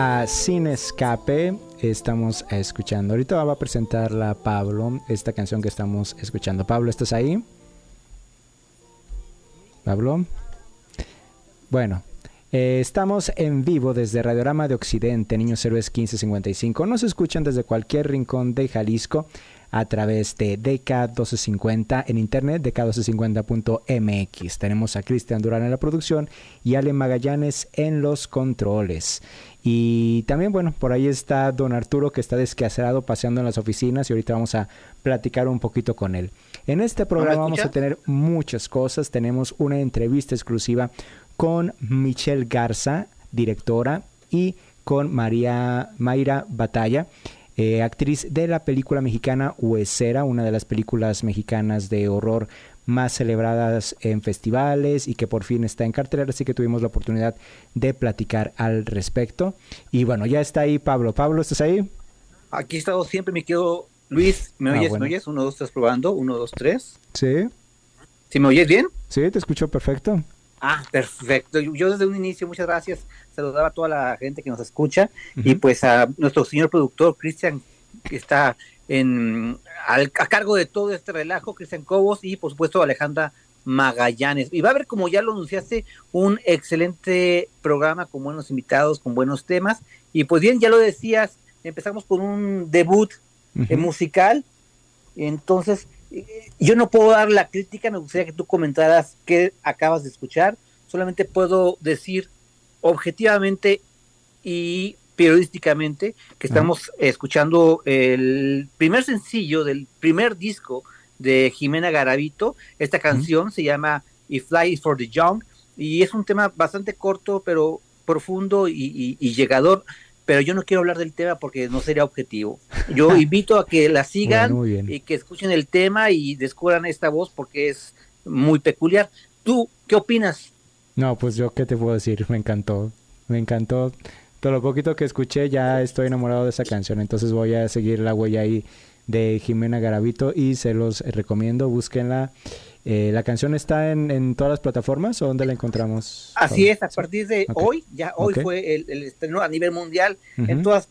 A Sin Escape. Estamos escuchando. Ahorita va a presentarla Pablo, esta canción que estamos escuchando. Pablo, ¿estás ahí? Pablo. Bueno, eh, estamos en vivo desde Radiorama de Occidente, Niños Héroes 1555. Nos escuchan desde cualquier rincón de Jalisco a través de DK1250 en internet, dk1250.mx. Tenemos a Cristian Durán en la producción y Ale Magallanes en los controles. Y también, bueno, por ahí está don Arturo que está desquacerado paseando en las oficinas y ahorita vamos a platicar un poquito con él. En este programa vamos a tener muchas cosas. Tenemos una entrevista exclusiva con Michelle Garza, directora, y con María Mayra Batalla, eh, actriz de la película mexicana Huesera, una de las películas mexicanas de horror más celebradas en festivales y que por fin está en cartelera, así que tuvimos la oportunidad de platicar al respecto. Y bueno, ya está ahí Pablo. Pablo, ¿estás ahí? Aquí he estado siempre, mi querido Luis. ¿Me Ah, oyes? bueno. ¿Me oyes? Uno, dos, tres, probando. Uno, dos, tres. Sí, ¿Sí me oyes bien? sí, te escucho perfecto. Ah, perfecto. Yo desde un inicio, muchas gracias. Saludaba a toda la gente que nos escucha y pues a nuestro señor productor, Cristian, que está en, al- a cargo de todo este relajo, Cristian Cobos y por supuesto Alejandra Magallanes. Y va a haber, como ya lo anunciaste, un excelente programa con buenos invitados, con buenos temas. Y pues bien, ya lo decías, empezamos con un debut eh, musical. Entonces, eh, yo no puedo dar la crítica, me gustaría que tú comentaras qué acabas de escuchar. Solamente puedo decir objetivamente y periodísticamente que estamos escuchando el primer sencillo del primer disco de Jimena Garavito. Esta canción se llama If Fly is for the Young y es un tema bastante corto pero profundo y, y- y llegador. Pero yo no quiero hablar del tema porque no sería objetivo. Yo invito a que la sigan Bueno, y que escuchen el tema y descubran esta voz porque es muy peculiar. ¿Tú qué opinas? No, pues yo qué te puedo decir, me encantó, me encantó. Todo lo poquito que escuché ya estoy enamorado de esa canción, entonces voy a seguir la huella ahí de Jimena Garavito y se los recomiendo, búsquenla. Eh, ¿La canción está en, en todas las plataformas o dónde la encontramos? Así Pablo? es, a partir de hoy, ya hoy fue el, el estreno a nivel mundial en todas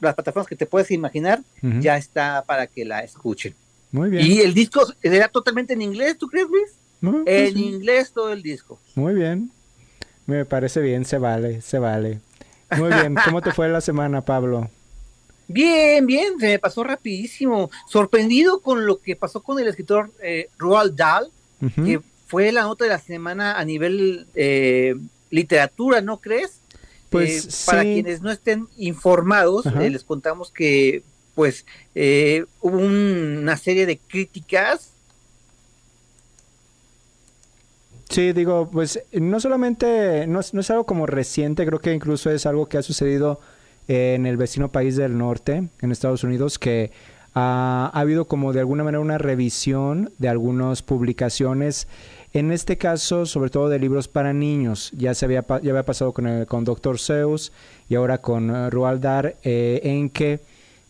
las plataformas que te puedes imaginar, ya está para que la escuchen. Muy bien. Y el disco será totalmente en inglés, ¿tú crees, Luis? No, En sí. inglés todo el disco. Muy bien. Me parece bien, se vale, se vale. Muy bien, ¿cómo te fue la semana, Pablo? Bien, bien, se me pasó rapidísimo. Sorprendido con lo que pasó con el escritor eh, Roald Dahl, que fue la nota de la semana a nivel eh, literatura, ¿no crees? Pues Eh, para quienes no estén informados, eh, les contamos que pues eh, hubo un- una serie de críticas. Sí, digo, pues no solamente, no no es algo como reciente, creo que incluso es algo que ha sucedido en el vecino país del norte, en Estados Unidos, que ha habido como de alguna manera una revisión de algunas publicaciones, en este caso sobre todo de libros para niños. Ya se había, ya había pasado con, el- con Dr. Seuss y ahora con eh, Roald Dahl, eh, en que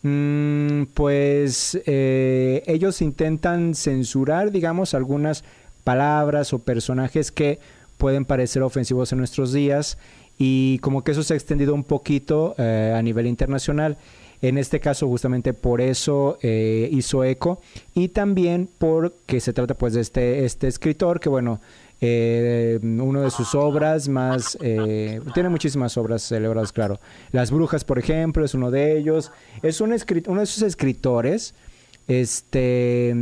mm, pues eh, ellos intentan censurar, digamos, algunas palabras o personajes que pueden parecer ofensivos en nuestros días y como que eso se ha extendido un poquito eh, a nivel internacional. En este caso, justamente por eso eh, hizo eco y también porque se trata pues de este, este escritor que bueno, eh, una de sus obras más, eh, tiene muchísimas obras celebradas, claro. Las Brujas, por ejemplo, es uno de ellos. Es un uno de esos escritores, este,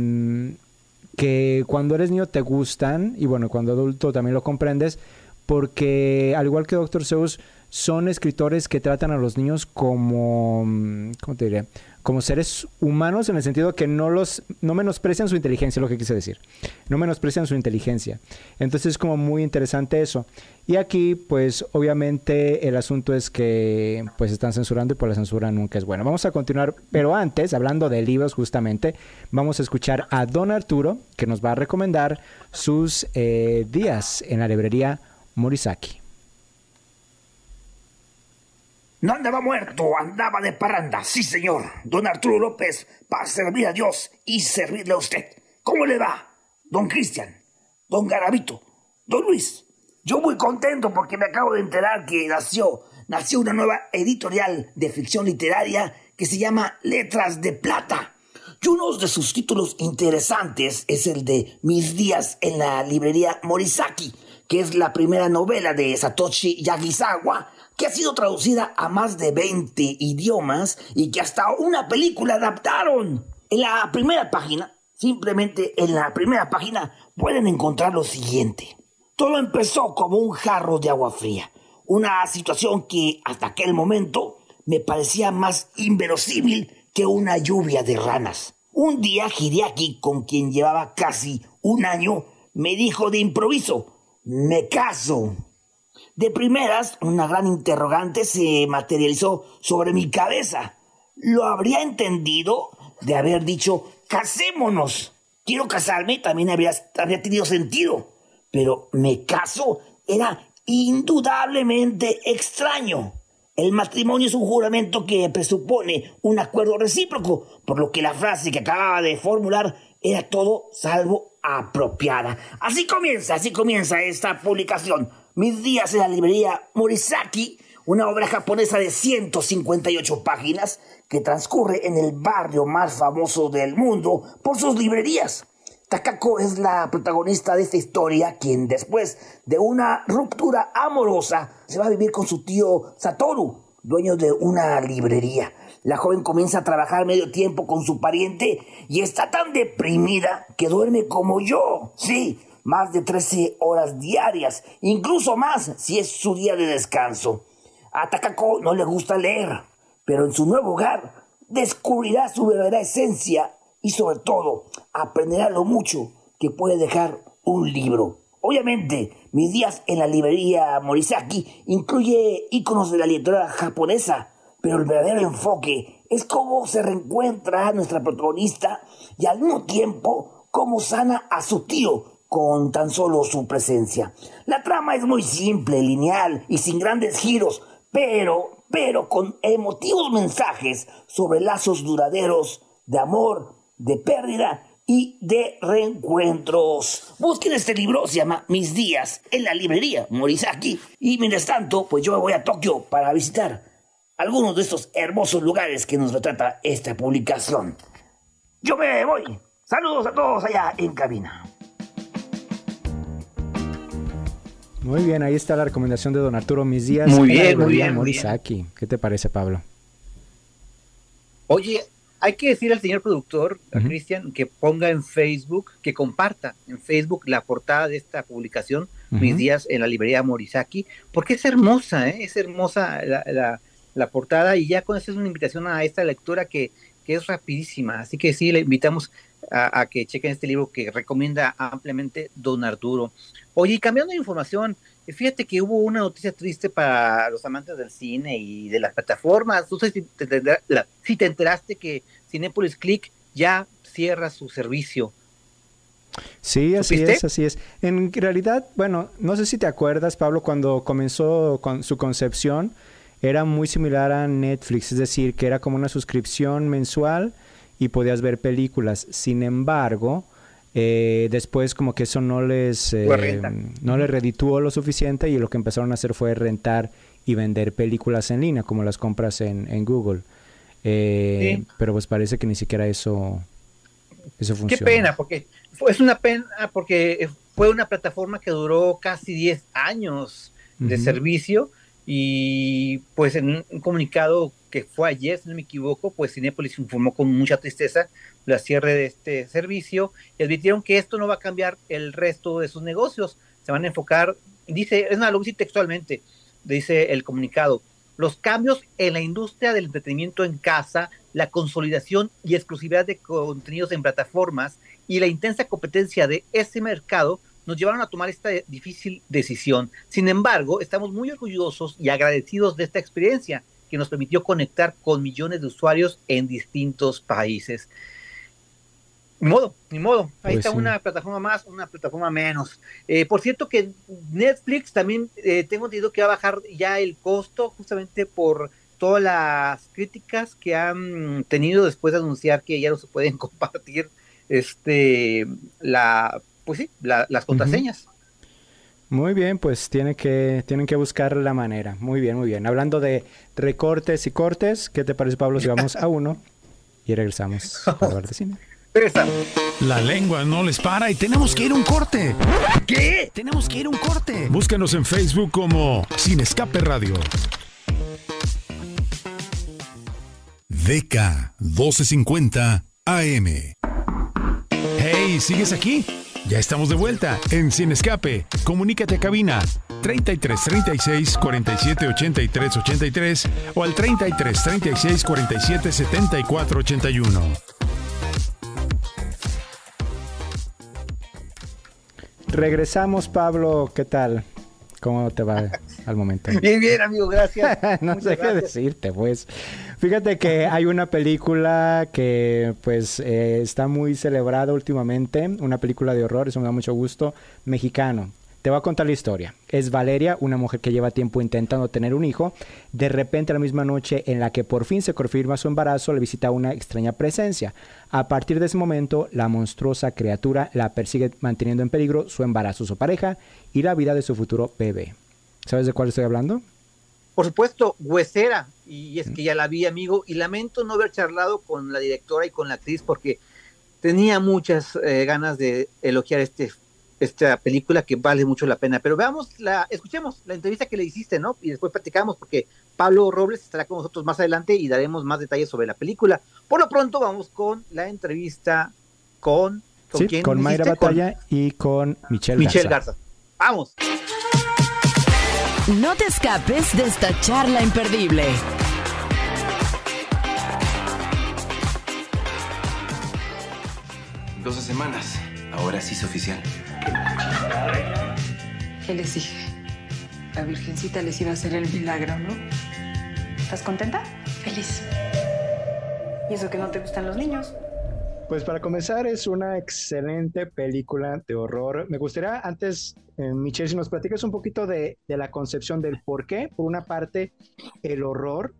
que cuando eres niño te gustan y bueno, cuando adulto también lo comprendes, porque al igual que Doctor Seuss, son escritores que tratan a los niños como, mm, ¿cómo te diré? Como seres humanos en el sentido que no los, no menosprecian su inteligencia, lo que quise decir. No menosprecian su inteligencia. Entonces es como muy interesante eso. Y aquí, pues, obviamente el asunto es que, pues, están censurando y por la censura nunca es bueno. Vamos a continuar, pero antes, hablando de libros justamente, vamos a escuchar a Don Arturo, que nos va a recomendar sus eh, días en la librería Morisaki. No andaba muerto, andaba de parranda. Sí, señor. Don Arturo López, para servir a Dios y servirle a usted. ¿Cómo le va? Don Cristian, don Garabito, don Luis. Yo muy contento porque me acabo de enterar que nació, nació una nueva editorial de ficción literaria que se llama Letras de Plata. Y uno de sus títulos interesantes es el de Mis días en la librería Morisaki, que es la primera novela de Satoshi Yagisawa que ha sido traducida a más de 20 idiomas y que hasta una película adaptaron. En la primera página, simplemente en la primera página, pueden encontrar lo siguiente. Todo empezó como un jarro de agua fría, una situación que hasta aquel momento me parecía más inverosímil que una lluvia de ranas. Un día Hideaki, con quien llevaba casi un año, me dijo de improviso, me caso. De primeras, una gran interrogante se materializó sobre mi cabeza. ¿Lo habría entendido de haber dicho, casémonos? Quiero casarme, también habría, habría tenido sentido. Pero me caso era indudablemente extraño. El matrimonio es un juramento que presupone un acuerdo recíproco, por lo que la frase que acababa de formular era todo salvo apropiada. Así comienza, así comienza esta publicación. Mis días en la librería Morisaki, una obra japonesa de 158 páginas que transcurre en el barrio más famoso del mundo por sus librerías. Takako es la protagonista de esta historia, quien después de una ruptura amorosa se va a vivir con su tío Satoru, dueño de una librería. La joven comienza a trabajar medio tiempo con su pariente y está tan deprimida que duerme como yo. Sí, más de 13 horas diarias, incluso más si es su día de descanso. A Takako no le gusta leer, pero en su nuevo hogar descubrirá su verdadera esencia y sobre todo aprenderá lo mucho que puede dejar un libro. Obviamente, mis días en la librería Morisaki incluye iconos de la literatura japonesa, pero el verdadero enfoque es cómo se reencuentra a nuestra protagonista y al mismo tiempo cómo sana a su tío con tan solo su presencia. La trama es muy simple, lineal y sin grandes giros, pero, pero con emotivos mensajes sobre lazos duraderos de amor, de pérdida y de reencuentros. Busquen este libro, se llama Mis días, en la librería Morisaki. Y mientras tanto, pues yo me voy a Tokio para visitar algunos de estos hermosos lugares que nos retrata esta publicación. Yo me voy. Saludos a todos allá en cabina. Muy bien, ahí está la recomendación de don Arturo Mis días. Muy bien, muy bien. Morisaki. ¿Qué te parece, Pablo? Oye, hay que decir al señor productor, a Cristian, que ponga en Facebook, que comparta en Facebook la portada de esta publicación, Mis días en la librería Morisaki, porque es hermosa, ¿eh? es hermosa la, portada y ya con eso es una invitación a esta lectura que, que es rapidísima. Así que sí, le invitamos a, que chequen este libro que recomienda ampliamente don Arturo. Oye, cambiando de información, fíjate que hubo una noticia triste para los amantes del cine y de las plataformas. No sé si te, enteraste que Cinepolis Click ya cierra su servicio. Sí, así es, así es. En realidad, bueno, no sé si te acuerdas, Pablo, cuando comenzó con su concepción, era muy similar a Netflix, es decir, que era como una suscripción mensual y podías ver películas. Sin embargo, Eh, después como que eso no les, eh, no les redituó lo suficiente y lo que empezaron a hacer fue rentar y vender películas en línea, como las compras en, en Google. Eh, Sí. Pero pues parece que ni siquiera eso, eso Qué pena, porque fue, es una pena porque fue una plataforma que duró casi 10 años de servicio y pues en un comunicado que fue ayer, si no me equivoco, pues Cinepolis informó con mucha tristeza la cierre de este servicio y advirtieron que esto no va a cambiar el resto de sus negocios, se van a enfocar, dice, es una lo textualmente, dice el comunicado, los cambios en la industria del entretenimiento en casa, la consolidación y exclusividad de contenidos en plataformas y la intensa competencia de ese mercado nos llevaron a tomar esta difícil decisión. Sin embargo, estamos muy orgullosos y agradecidos de esta experiencia que nos permitió conectar con millones de usuarios en distintos países. Ni modo, ni modo. Ahí Pues está sí. una plataforma más, una plataforma menos. Eh, por cierto que Netflix también eh, tengo entendido que va a bajar ya el costo justamente por todas las críticas que han tenido después de anunciar que ya no se pueden compartir este la pues sí, la- las contraseñas. Muy bien, pues tiene que, tienen que buscar la manera. Muy bien, muy bien. Hablando de recortes y cortes, ¿qué te parece, Pablo, si vamos a uno y regresamos para hablar de cine? La lengua no les para y tenemos que ir a un corte. ¿Qué? Tenemos que ir a un corte. Búscanos en Facebook como Sin Escape Radio. DK 1250 AM. Hey, ¿sigues aquí? Ya estamos de vuelta en Sin Escape. Comunícate a cabina 33 36 47 83 83 o al 33 36 47 74 81. Regresamos, Pablo. ¿Qué tal? ¿Cómo te va al momento? Bien, bien, amigo, gracias. no Muchas sé qué decirte, pues. Fíjate que hay una película que, pues, eh, está muy celebrada últimamente. Una película de horror, eso me da mucho gusto. Mexicano. Te voy a contar la historia. Es Valeria, una mujer que lleva tiempo intentando tener un hijo. De repente, la misma noche en la que por fin se confirma su embarazo, le visita una extraña presencia. A partir de ese momento, la monstruosa criatura la persigue manteniendo en peligro su embarazo, su pareja y la vida de su futuro bebé. ¿Sabes de cuál estoy hablando? Por supuesto, Huesera, y es que ya la vi, amigo, y lamento no haber charlado con la directora y con la actriz porque tenía muchas eh, ganas de elogiar este, esta película que vale mucho la pena. Pero veamos, la, escuchemos la entrevista que le hiciste, ¿no? Y después platicamos porque Pablo Robles estará con nosotros más adelante y daremos más detalles sobre la película. Por lo pronto vamos con la entrevista con... ¿Con Sí, quién con Mayra? Con Batalla y con Michelle, Michelle Garza. Garza. Vamos. No te escapes de esta charla imperdible. Doce semanas. Ahora sí es oficial. ¿Qué les dije? La Virgencita les iba a hacer el milagro, ¿no? ¿Estás contenta? Feliz. ¿Y eso que no te gustan los niños? Pues para comenzar es una excelente película de horror. Me gustaría antes, eh, Michelle, si nos platicas un poquito de, la concepción del por qué. Por una parte, el horror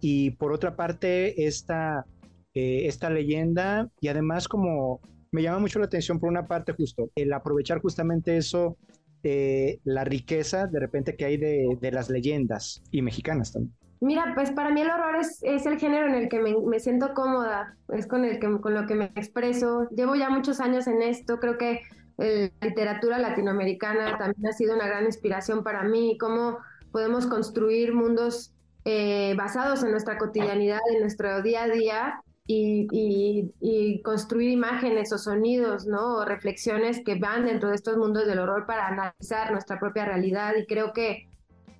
y por otra parte, esta, eh, esta leyenda y además como me llama mucho la atención por una parte justo, el aprovechar justamente eso, la riqueza de repente que hay de las leyendas y mexicanas también. Mira, pues para mí el horror es, el género en el que me, siento cómoda, es con el que con lo que me expreso. Llevo ya muchos años en esto, creo que la literatura latinoamericana también ha sido una gran inspiración para mí, cómo podemos construir mundos eh, basados en nuestra cotidianidad, en nuestro día a día y construir imágenes o sonidos, ¿no? O reflexiones que van dentro de estos mundos del horror para analizar nuestra propia realidad y creo que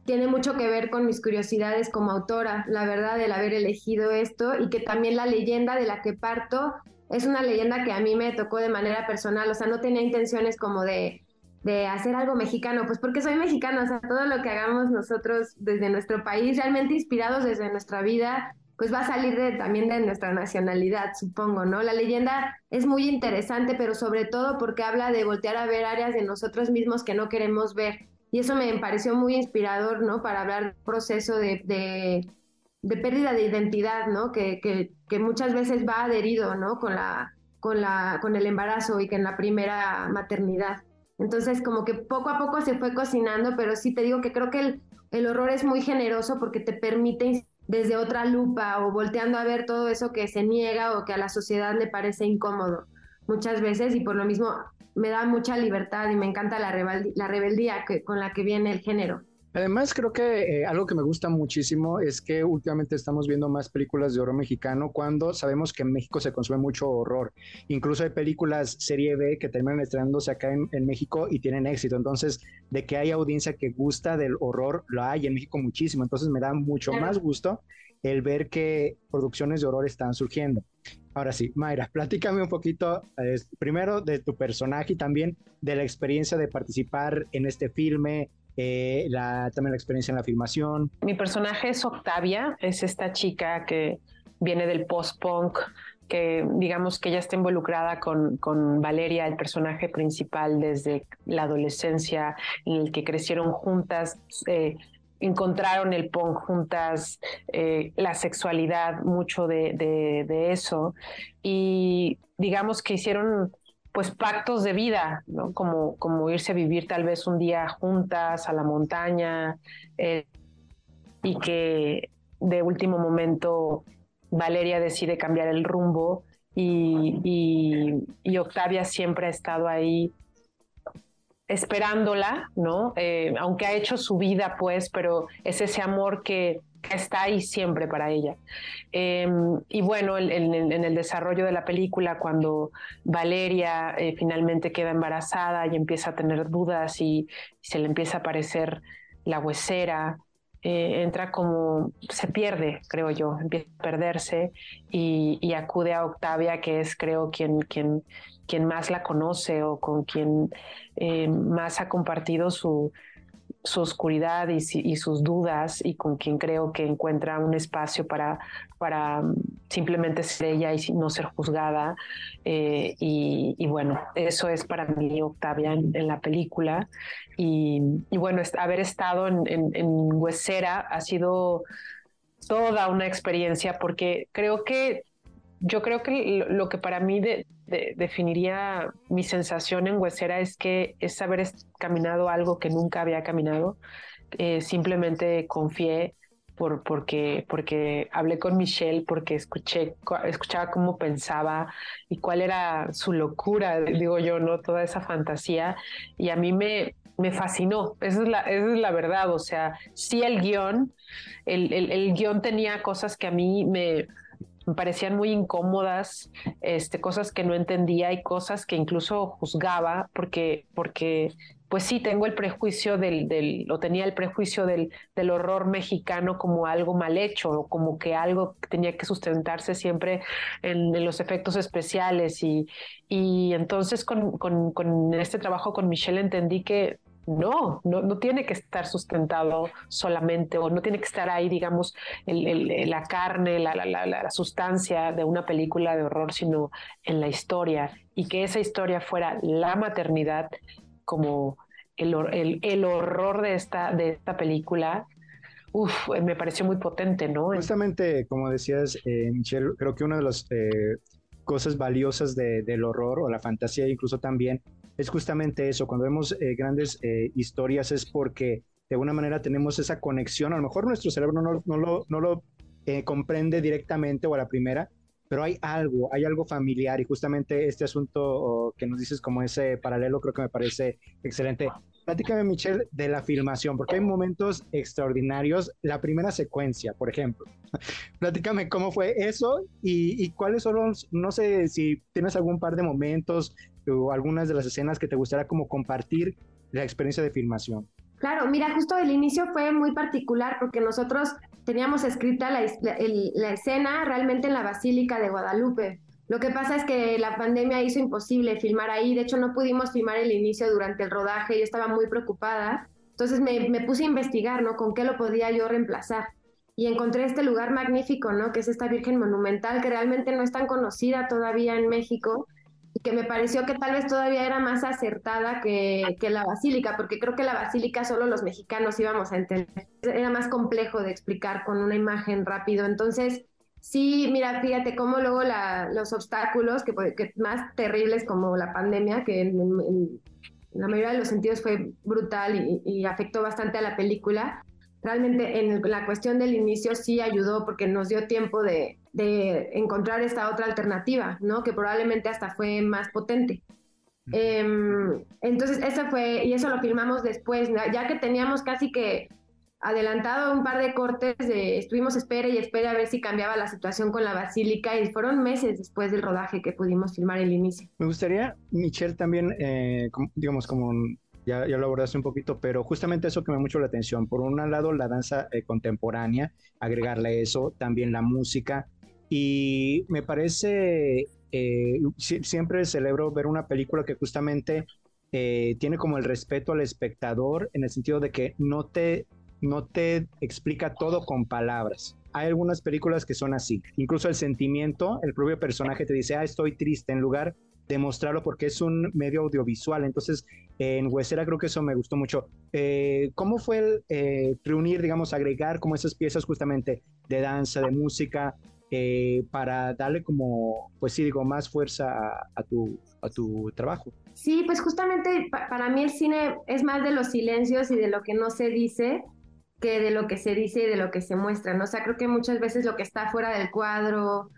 tiene mucho que ver con mis curiosidades como autora, la verdad, el haber elegido esto y que también la leyenda de la que parto es una leyenda que a mí me tocó de manera personal, o sea, no tenía intenciones como de, de hacer algo mexicano, pues porque soy mexicana, o sea, todo lo que hagamos nosotros desde nuestro país, realmente inspirados desde nuestra vida, pues va a salir también de nuestra nacionalidad, supongo, ¿no? La leyenda es muy interesante, pero sobre todo porque habla de voltear a ver áreas de nosotros mismos que no queremos ver. Y eso me pareció muy inspirador, ¿no? Para hablar del proceso de, de, pérdida de identidad, ¿no? Que, que, que muchas veces va adherido, ¿no? Con la con, la, con el embarazo y que en la primera maternidad. Entonces, como que poco a poco se fue cocinando, pero sí te digo que creo que el, el horror es muy generoso porque te permite desde otra lupa o volteando a ver todo eso que se niega o que a la sociedad le parece incómodo muchas veces y por lo mismo me da mucha libertad y me encanta la, la rebeldía que, con la que viene el género. Además, creo que eh, algo que me gusta muchísimo es que últimamente estamos viendo más películas de horror mexicano cuando sabemos que en México se consume mucho horror. Incluso hay películas serie B que terminan estrenándose acá en, México y tienen éxito. Entonces, de que hay audiencia que gusta del horror, lo hay en México muchísimo. Entonces, me da mucho más gusto el ver que producciones de horror están surgiendo. Ahora sí, Mayra, platícame un poquito primero de tu personaje y también de la experiencia de participar en este filme, eh, la, también la experiencia en la filmación. Mi personaje es Octavia, es esta chica que viene del post-punk, que digamos que ella está involucrada con, con, Valeria, el personaje principal, desde la adolescencia, en el que crecieron juntas. Eh, encontraron el punk juntas, eh, la sexualidad, mucho de, de, de, eso. Y digamos que hicieron pues pactos de vida, ¿no? Como, como irse a vivir tal vez un día juntas a la montaña eh, y que de último momento Valeria decide cambiar el rumbo y, y, Octavia siempre ha estado ahí esperándola, ¿no? Eh, aunque ha hecho su vida, pues, pero es ese amor que, está ahí siempre para ella. Em, y bueno, en, el desarrollo de la película, cuando Valeria eh, finalmente queda embarazada y empieza a tener dudas y, se le empieza a aparecer la huesera, eh, entra como, se pierde, creo yo, empieza a perderse y, acude a Octavia, que es creo quien, quien, quien más la conoce o con quien eh, más ha compartido su, su oscuridad y, sus dudas y con quien creo que encuentra un espacio para, para mm, simplemente ser ella y no ser juzgada. Eh, y, bueno, eso es para mí Octavia en, la película. Y, bueno, haber estado en, Huesera ha sido toda una experiencia porque creo que yo creo que lo, que para mí definiría mi sensación en Huesera es que es haber caminado algo que nunca había caminado. Eh, simplemente confié por, porque, porque hablé con Michelle, porque escuché, escuchaba cómo pensaba y cuál era su locura, digo yo, ¿no? Toda esa fantasía. Y a mí me, me fascinó, esa es, la, esa es la verdad. O sea, sí el guion, el, el, el guion tenía cosas que a mí me me parecían muy incómodas, este, cosas que no entendía y cosas que incluso juzgaba porque, porque pues sí, tengo el prejuicio del, tenía el prejuicio del, del horror mexicano como algo mal hecho, o como que algo tenía que sustentarse siempre en, los efectos especiales. Y, y entonces con, con, con este trabajo con Michelle entendí que no, no, tiene que estar sustentado solamente o no tiene que estar ahí, digamos, la carne, la, la, sustancia de una película de horror, sino en la historia y que esa historia fuera la maternidad como el, el, horror de esta, de esta película. Uf, me pareció muy potente, ¿no? Justamente, como decías, eh, Michelle, creo que una de las eh, cosas valiosas del horror o la fantasía incluso también es justamente eso, cuando vemos eh, grandes eh, historias es porque de alguna manera tenemos esa conexión, a lo mejor nuestro cerebro no, lo, no lo eh, comprende directamente o a la primera, pero hay algo, hay algo familiar y justamente este asunto que nos dices como ese paralelo creo que me parece excelente. Platícame, Michelle, de la filmación, porque hay momentos extraordinarios. La primera secuencia, por ejemplo. Platícame cómo fue eso y, cuáles son los, no sé si tienes algún par de momentos o algunas de las escenas que te gustaría como compartir la experiencia de filmación. Claro, mira, justo el inicio fue muy particular porque nosotros teníamos escrita la, escena realmente en la Basílica de Guadalupe. Lo que pasa es que la pandemia hizo imposible filmar ahí, de hecho no pudimos filmar el inicio durante el rodaje, yo estaba muy preocupada, entonces me, puse a investigar, ¿no? Con qué lo podía yo reemplazar. Y encontré este lugar magnífico, ¿no? Que es esta Virgen Monumental, que realmente no es tan conocida todavía en México, y que me pareció que tal vez todavía era más acertada que, que, la basílica, porque creo que la basílica solo los mexicanos íbamos a entender. Era más complejo de explicar con una imagen rápido. Entonces, Sí, mira, fíjate cómo luego la, los obstáculos que, que, más terribles como la pandemia, que en, en, la mayoría de los sentidos fue brutal y, y, afectó bastante a la película, realmente en la cuestión del inicio sí ayudó porque nos dio tiempo de, de encontrar esta otra alternativa, ¿no? Que probablemente hasta fue más potente. Eh, entonces, eso fue, y eso lo filmamos después, ya que teníamos casi que adelantado un par de cortes, de, estuvimos espera y espera a ver si cambiaba la situación con la basílica y fueron meses después del rodaje que pudimos filmar el inicio. Me gustaría, Michelle, también, eh, digamos, como ya, ya, lo abordaste un poquito, pero justamente eso que me mucho la atención. Por un lado, la danza eh, contemporánea, agregarle eso, también la música. Y me parece, eh, siempre celebro ver una película que justamente eh, tiene como el respeto al espectador en el sentido de que no te no te explica todo con palabras. Hay algunas películas que son así. Incluso el sentimiento, el propio personaje te dice, ah, estoy triste, en lugar de mostrarlo porque es un medio audiovisual. Entonces, en Huesera creo que eso me gustó mucho. Eh, ¿Cómo fue el eh, reunir, digamos, agregar como esas piezas justamente de danza, de música, eh, para darle como, pues sí, digo, más fuerza a, tu, a tu trabajo? Sí, pues justamente para mí el cine es más de los silencios y de lo que no se dice de lo que se dice y de lo que se muestra, ¿no? O sea, creo que muchas veces lo que está fuera del cuadro,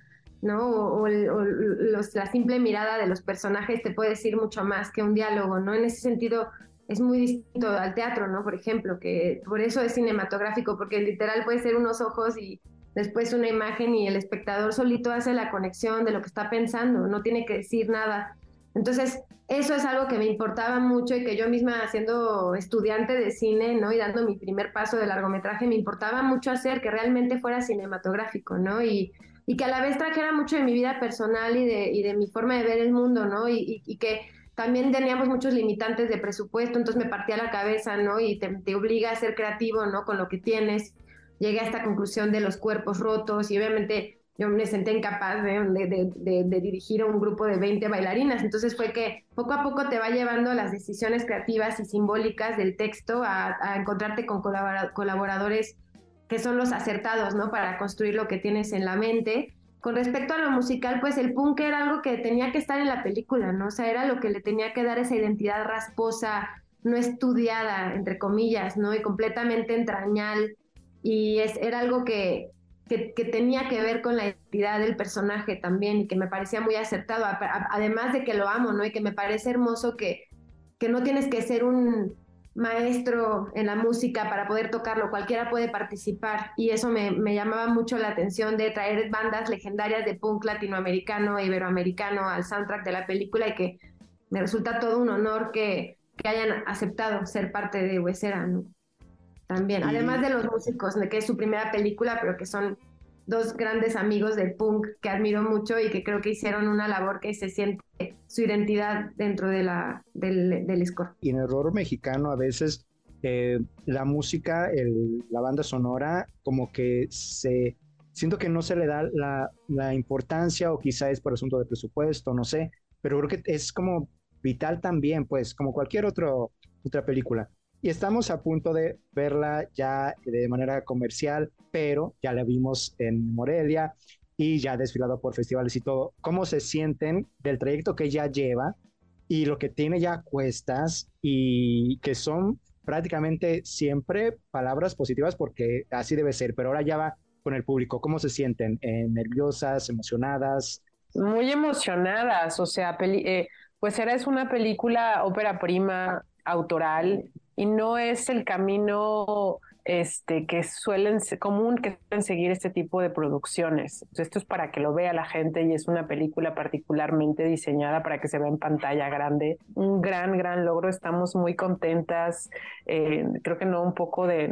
¿no? O, la simple mirada de los personajes te puede decir mucho más que un diálogo, ¿no? En ese sentido es muy distinto al teatro, ¿no? Por ejemplo, que por eso es cinematográfico, porque literal puede ser unos ojos y después una imagen y el espectador solito hace la conexión de lo que está pensando, no tiene que decir nada. Entonces, eso es algo que me importaba mucho y que yo misma siendo estudiante de cine, ¿no? Y dando mi primer paso de largometraje, me importaba mucho hacer que realmente fuera cinematográfico, ¿no? Y, y que a la vez trajera mucho de mi vida personal y de, y de mi forma de ver el mundo, ¿no? Y, y, que también teníamos muchos limitantes de presupuesto, entonces me partía la cabeza, ¿no? Y te, te obliga a ser creativo, ¿no? Con lo que tienes. Llegué a esta conclusión de los cuerpos rotos y obviamente yo me senté incapaz de, de, dirigir a un grupo de 20 bailarinas. Entonces fue que poco a poco te va llevando las decisiones creativas y simbólicas del texto a, encontrarte con colaboradores que son los acertados, ¿no? Para construir lo que tienes en la mente. Con respecto a lo musical, pues el punk era algo que tenía que estar en la película, ¿no? O sea, era lo que le tenía que dar esa identidad rasposa, no estudiada, entre comillas, ¿no? Y completamente entrañal. Y es, era algo que, que, tenía que ver con la identidad del personaje también y que me parecía muy acertado, además de que lo amo, ¿no? Y que me parece hermoso que, que no tienes que ser un maestro en la música para poder tocarlo, cualquiera puede participar y eso me, me llamaba mucho la atención de traer bandas legendarias de punk latinoamericano e iberoamericano al soundtrack de la película y que me resulta todo un honor que, que hayan aceptado ser parte de Huesera, ¿no? También, además de los músicos, que es su primera película, pero que son dos grandes amigos del punk que admiro mucho y que creo que hicieron una labor que se siente su identidad dentro de la, del, del score. Y en el horror mexicano a veces eh, la música, el, la banda sonora, como que se... Siento que no se le da la, la importancia o quizá es por asunto de presupuesto, no sé, pero creo que es como vital también, pues como cualquier otro, otra película y estamos a punto de verla ya de manera comercial, pero ya la vimos en Morelia y ya desfilado por festivales y todo. ¿Cómo se sienten del trayecto que ya lleva y lo que tiene ya cuestas y que son prácticamente siempre palabras positivas porque así debe ser, pero ahora ya va con el público. ¿Cómo se sienten? Eh, ¿Nerviosas, emocionadas? Muy emocionadas, o sea, eh, pues era es una película ópera prima autoral y no es el camino este, que suelen común que suelen seguir este tipo de producciones. esto es para que lo vea la gente y es una película particularmente diseñada para que se vea en pantalla grande. Un gran, gran logro. Estamos muy contentas. Eh, creo que no un poco de,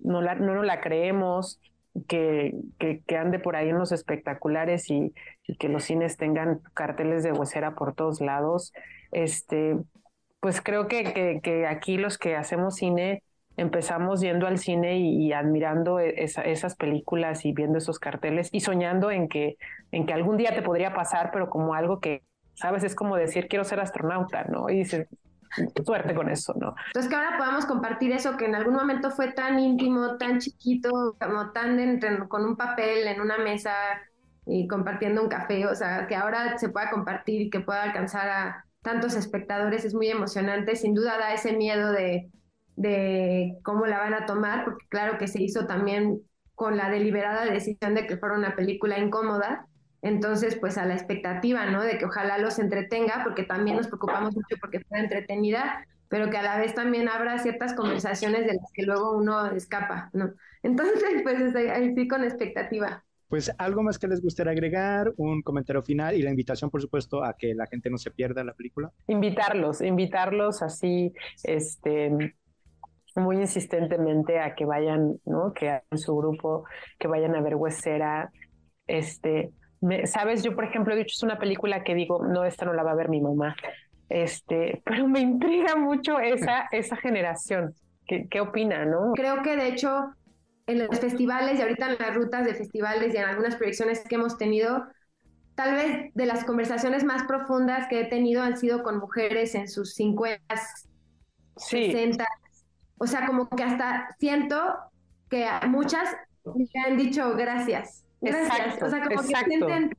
no, la, no nos la creemos. Que, que, ande por ahí en los espectaculares y, y, que los cines tengan carteles de huesera por todos lados. Este, pues creo que, que, aquí los que hacemos cine empezamos yendo al cine y, admirando e, esas películas y viendo esos carteles y soñando en que, en que algún día te podría pasar, pero como algo que, sabes, es como decir quiero ser astronauta, ¿no? Y dices, suerte con eso, ¿no? Entonces que ahora podamos compartir eso que en algún momento fue tan íntimo, tan chiquito, como tan con un papel en una mesa y compartiendo un café, o sea, que ahora se pueda compartir y que pueda alcanzar a tantos espectadores es muy emocionante. Sin duda da ese miedo de, de cómo la van a tomar, porque claro que se hizo también con la deliberada decisión de que fuera una película incómoda. Entonces, pues a la expectativa, ¿no? De que ojalá los entretenga, porque también nos preocupamos mucho porque fuera entretenida, pero que a la vez también habrá ciertas conversaciones de las que luego uno escapa, ¿no? Entonces, pues ahí sí con expectativa. Pues algo más que les gustaría agregar, un comentario final y la invitación, por supuesto, a que la gente no se pierda la película. Invitarlos, invitarlos así, este, muy insistentemente a que vayan, ¿no? Que en su grupo, que vayan a ver Huesera, este, sabes, yo por ejemplo he dicho es una película que digo, no, esta no la va a ver mi mamá, este, pero me intriga mucho esa, esa generación. ¿Qué, qué opina, no? Creo que de hecho en los festivales y ahorita en las rutas de festivales y en algunas proyecciones que hemos tenido, tal vez de las conversaciones más profundas que he tenido han sido con mujeres en sus 50, 60. O sea, como que hasta siento que muchas me han dicho gracias. Gracias. o sea, como que sienten,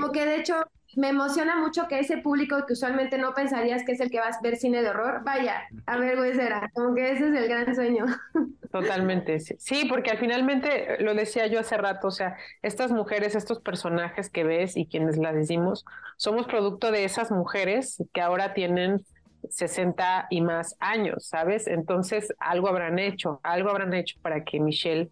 como que de hecho me emociona mucho que ese público que usualmente no pensarías que es el que vas a ver cine de horror, vaya, a ver, güey, será, como que ese es el gran sueño. Totalmente, sí. sí, porque al finalmente, lo decía yo hace rato, o sea, estas mujeres, estos personajes que ves y quienes las decimos, somos producto de esas mujeres que ahora tienen 60 y más años, ¿sabes? Entonces, algo habrán hecho, algo habrán hecho para que Michelle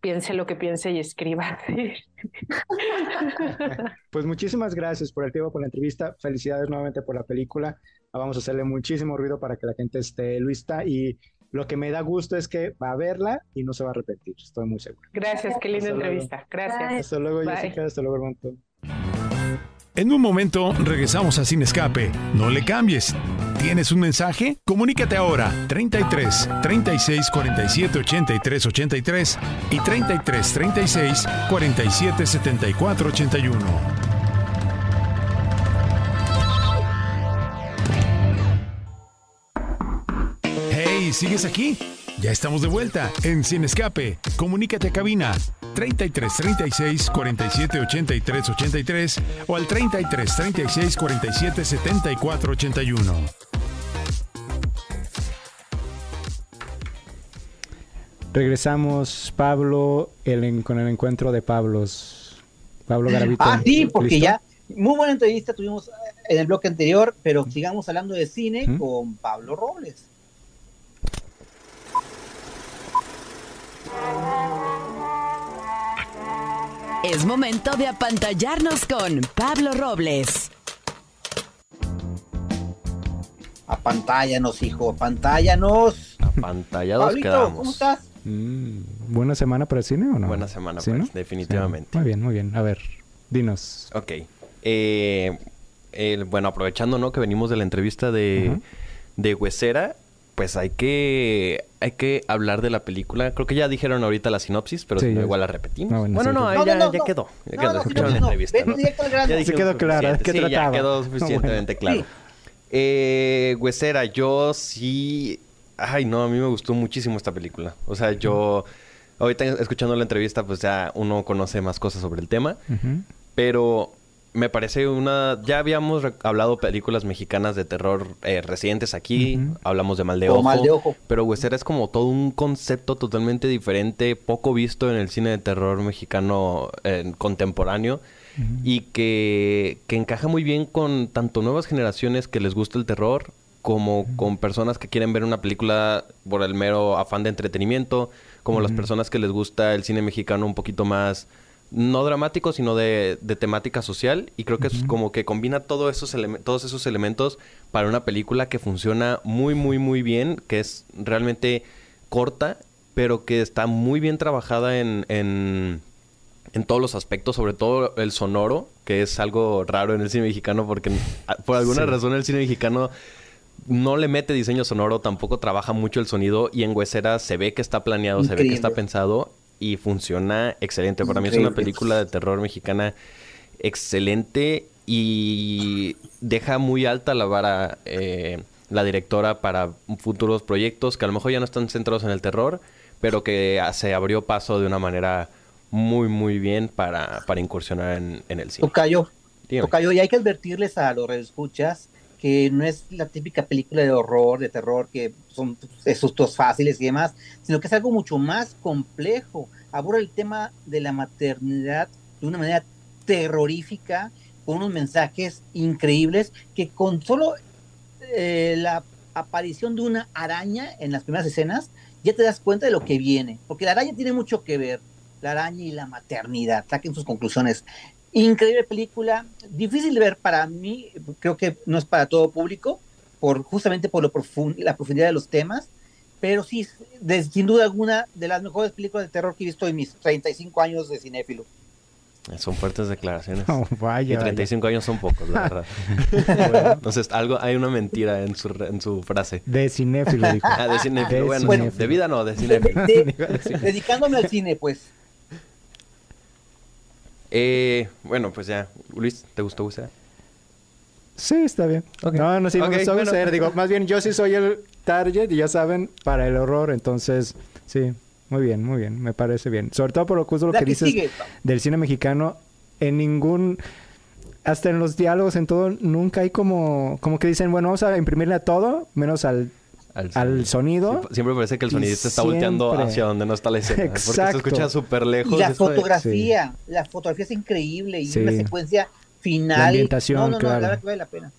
piense lo que piense y escriba. pues muchísimas gracias por el tiempo, por la entrevista. Felicidades nuevamente por la película. Vamos a hacerle muchísimo ruido para que la gente esté lista y lo que me da gusto es que va a verla y no se va a repetir, estoy muy seguro. Gracias, qué linda entrevista. Gracias. Hasta luego, Jessica. Hasta luego, hermano. En un momento regresamos a Sin Escape. No le cambies. ¿Tienes un mensaje? Comunícate ahora 33 36 47 83 83 y 33 36 47 74 81. ¿Sigues aquí? Ya estamos de vuelta en Sin Escape. Comunícate a cabina 33 36 47 83 83 o al 33 36 47 74 81. Regresamos, Pablo, el, con el encuentro de Pablos. Pablo Garavito. Ah, sí, porque ya, muy buena entrevista tuvimos en el bloque anterior, pero sigamos hablando de cine con Pablo Robles. Es momento de apantallarnos con Pablo Robles. Apantállanos, hijo, apantállanos. Apantallados quedamos. ¿cómo estás? Mm, ¿Buena semana para el cine o no? Buena semana para el definitivamente. Muy bien, muy bien. A ver, dinos. Ok. Eh, bueno, aprovechando, ¿no? Que venimos de la entrevista de, de Huesera, pues hay que hay que hablar de la película. Creo que ya dijeron ahorita la sinopsis, pero igual la repetimos. Ah, bueno, no, no, ya, ya, quedó. Ya quedó. Escucharon la entrevista. Ya se quedó clara. ¿Qué sí, ya quedó suficientemente claro. Eh, Huesera, yo sí... Ay, no, a mí me gustó muchísimo esta película. O sea, yo... Ahorita escuchando la entrevista, pues ya uno conoce más cosas sobre el tema. Pero me parece una... Ya habíamos hablado películas mexicanas de terror eh, recientes aquí. Hablamos de Mal de, Ojo, Mal de Ojo. Pero Huesera es como todo un concepto totalmente diferente, poco visto en el cine de terror mexicano eh, contemporáneo. Y que, que, encaja muy bien con tanto nuevas generaciones que les gusta el terror, como con personas que quieren ver una película por el mero afán de entretenimiento, como las personas que les gusta el cine mexicano un poquito más no dramático, sino de, temática social. Y creo que es como que combina todos esos, todos esos elementos para una película que funciona muy, muy, muy bien, que es realmente corta, pero que está muy bien trabajada en, en, en todos los aspectos, sobre todo el sonoro, que es algo raro en el cine mexicano, porque por alguna razón el cine mexicano no le mete diseño sonoro, tampoco trabaja mucho el sonido y en Huesera se ve que está planeado, se ve que está pensado y funciona excelente. Para mí es una película de terror mexicana excelente y deja muy alta la vara eh, la directora para futuros proyectos que a lo mejor ya no están centrados en el terror, pero que se abrió paso de una manera muy, muy bien para, para incursionar en, el cine. Tocayo, Tocayo, y hay que advertirles a los escuchas que no es la típica película de horror, de terror, que son sustos fáciles y demás, sino que es algo mucho más complejo. Aborda el tema de la maternidad de una manera terrorífica, con unos mensajes increíbles, que con solo eh, la aparición de una araña en las primeras escenas, ya te das cuenta de lo que viene, porque la araña tiene mucho que ver, la araña y la maternidad, saquen sus conclusiones. Increíble película, difícil de ver para mí, creo que no es para todo público, por justamente por lo la profundidad de los temas, pero sí, sin duda alguna, de las mejores películas de terror que he visto en mis 35 años de cinéfilo. Son fuertes declaraciones. Oh, vaya, y 35 años son pocos, la verdad. Entonces, algo, hay una mentira en su, en su frase. De cinéfilo, dijo. Ah, de cinéfilo. bueno, de vida no, de cinéfilo. dedicándome al cine, pues. Eh, bueno, pues ya. Luis, ¿te gustó usar? Sí, está bien. No, no, sí, me gustó bueno. Digo, más bien yo sí soy el target, y ya saben, para el horror. Entonces, sí, muy bien, muy bien. Me parece bien. Sobre todo por lo, justo lo que, dices del cine mexicano. En ningún... Hasta en los diálogos, en todo, nunca hay como... Como que dicen, bueno, vamos a imprimirle a todo, menos al al, sonido. siempre parece que el sonidista está volteando hacia donde no está la escena. Exacto. Porque se escucha súper lejos. Y la fotografía, la fotografía es increíble y la secuencia final. La ambientación, no, no, no, la verdad que vale la pena.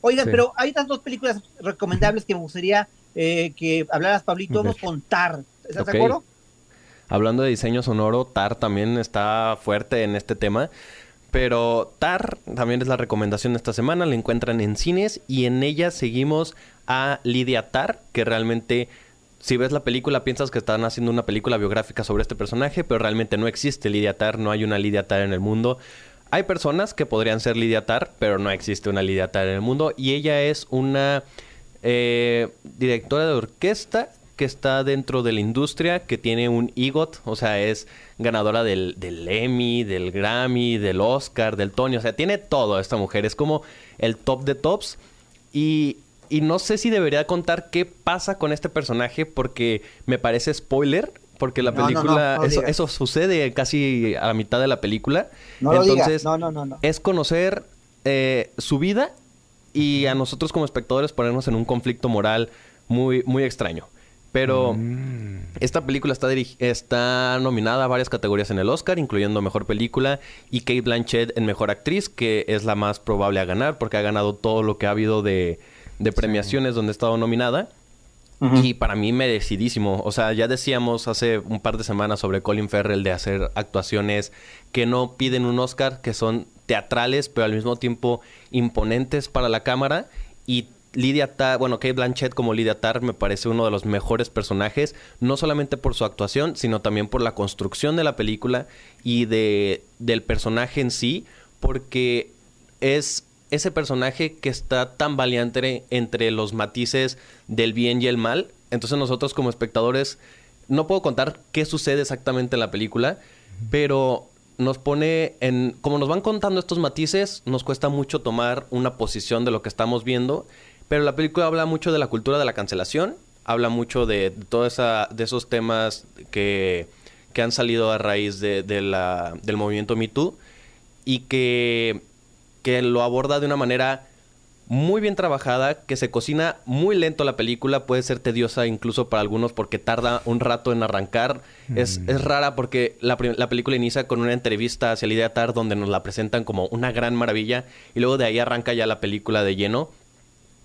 Oigan, pero hay estas dos películas recomendables que me gustaría eh, que hablaras, Pablito. Vamos con Tar. ¿Estás de acuerdo? Hablando de diseño sonoro, Tar también está fuerte en este tema. Pero Tar también es la recomendación de esta semana. La encuentran en cines y en ella seguimos a Lidia Tar, que realmente si ves la película piensas que están haciendo una película biográfica sobre este personaje, pero realmente no existe Lidia Tar, no hay una Lidia Tar en el mundo. Hay personas que podrían ser Lidia Tar, pero no existe una Lidia Tar en el mundo. Y ella es una eh, directora de orquesta que está dentro de la industria, que tiene un EGOT, o sea, es ganadora del, del Emmy, del Grammy, del Oscar, del Tony, o sea, tiene todo esta mujer, es como el top de tops. Y y no sé si debería contar qué pasa con este personaje porque me parece spoiler. Porque la película, eso, sucede casi a la mitad de la película. Entonces, es conocer eh, su vida y a nosotros como espectadores ponernos en un conflicto moral muy, muy extraño. Pero mm. esta película está, está nominada a varias categorías en el Oscar, incluyendo Mejor Película y Kate Blanchett en Mejor Actriz, que es la más probable a ganar porque ha ganado todo lo que ha habido de, de premiaciones donde he estado nominada. Y para mí merecidísimo. O sea, ya decíamos hace un par de semanas sobre Colin Farrell de hacer actuaciones que no piden un Oscar, que son teatrales, pero al mismo tiempo imponentes para la cámara. Y Lydia Tarr, bueno, Kate Blanchett como Lydia Tarr me parece uno de los mejores personajes, no solamente por su actuación, sino también por la construcción de la película y de, del personaje en sí, porque es ese personaje que está tan valiente entre los matices del bien y el mal. Entonces nosotros como espectadores no puedo contar qué sucede exactamente en la película, pero nos pone en como nos van contando estos matices, nos cuesta mucho tomar una posición de lo que estamos viendo, pero la película habla mucho de la cultura de la cancelación, habla mucho de, de esa de esos temas que, que han salido a raíz de, la, del movimiento Me Too y que que lo aborda de una manera muy bien trabajada, que se cocina muy lento la película, puede ser tediosa incluso para algunos porque tarda un rato en arrancar. Es, mm. es, rara porque la, la, película inicia con una entrevista hacia Lidia Tar donde nos la presentan como una gran maravilla y luego de ahí arranca ya la película de lleno.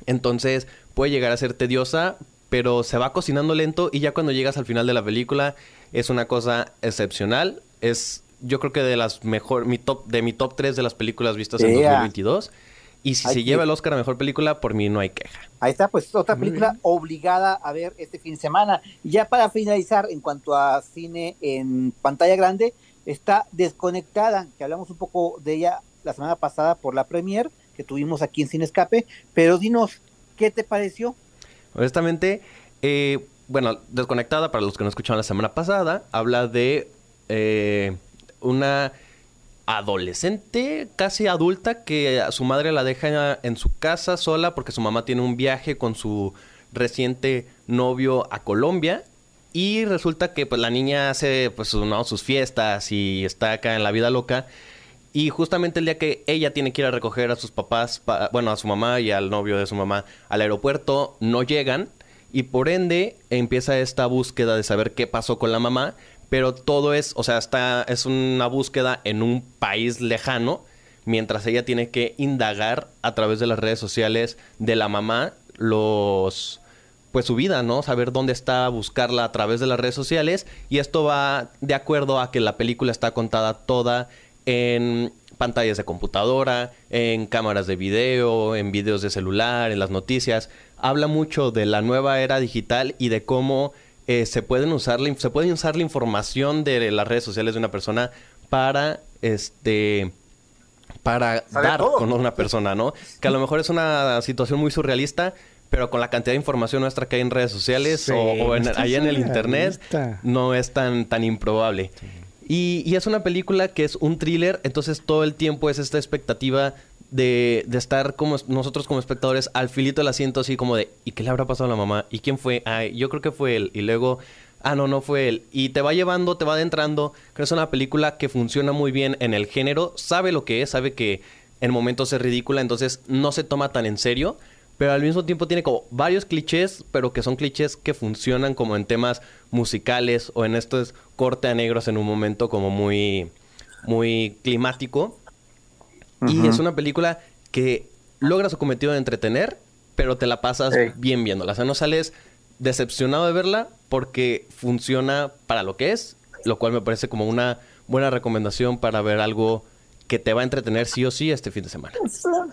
Entonces puede llegar a ser tediosa, pero se va cocinando lento y ya cuando llegas al final de la película es una cosa excepcional. Es yo creo que de las mejor, mi top, de mi top 3 de las películas vistas en 2022. Y si se lleva el Oscar a mejor película, por mí no hay queja. Ahí está, pues otra película obligada a ver este fin de semana. Y ya para finalizar, en cuanto a cine en pantalla grande, está Desconectada, que hablamos un poco de ella la semana pasada por la premier que tuvimos aquí en Cine Escape. Pero dinos, ¿qué te pareció? Honestamente, eh, bueno, Desconectada, para los que no escucharon la semana pasada, habla de. Eh, una adolescente, casi adulta, que su madre la deja en su casa sola porque su mamá tiene un viaje con su reciente novio a Colombia. Y resulta que pues la niña hace pues sus fiestas y está acá en la vida loca. Y justamente el día que ella tiene que ir a recoger a sus papás, bueno, a su mamá y al novio de su mamá al aeropuerto, no llegan. Y por ende empieza esta búsqueda de saber qué pasó con la mamá. Pero todo es, o sea, está, es una búsqueda en un país lejano. Mientras ella tiene que indagar a través de las redes sociales de la mamá los pues su vida, ¿no? Saber dónde está, buscarla a través de las redes sociales y esto va de acuerdo a que la película está contada toda en pantallas de computadora, en cámaras de video, en videos de celular, en las noticias. Habla mucho de la nueva era digital y de cómo eh, se, pueden usar la, se puede usar la información de las redes sociales de una persona para este para dar con una persona, ¿no? Que a lo mejor es una situación muy surrealista, pero con la cantidad de información nuestra que hay en redes sociales o, en, ahí en el internet, no es tan, tan improbable. Y, es una película que es un thriller, entonces todo el tiempo es esta expectativa de, de, estar como nosotros como espectadores al filito del asiento, así como de, ¿y qué le habrá pasado a la mamá? ¿Y quién fue? Ay, yo creo que fue él. Y luego, ah, no, no fue él. Y te va llevando, te va adentrando. Creo que es una película que funciona muy bien en el género, sabe lo que es, sabe que en momentos es ridícula, entonces no se toma tan en serio pero al mismo tiempo tiene como varios clichés, pero que son clichés que funcionan como en temas musicales o en estos corte a negros en un momento como muy, muy climático. Y es una película que logra su cometido de entretener, pero te la pasas bien viéndola. O sea, no sales decepcionado de verla porque funciona para lo que es, lo cual me parece como una buena recomendación para ver algo que te va a entretener sí o sí este fin de semana.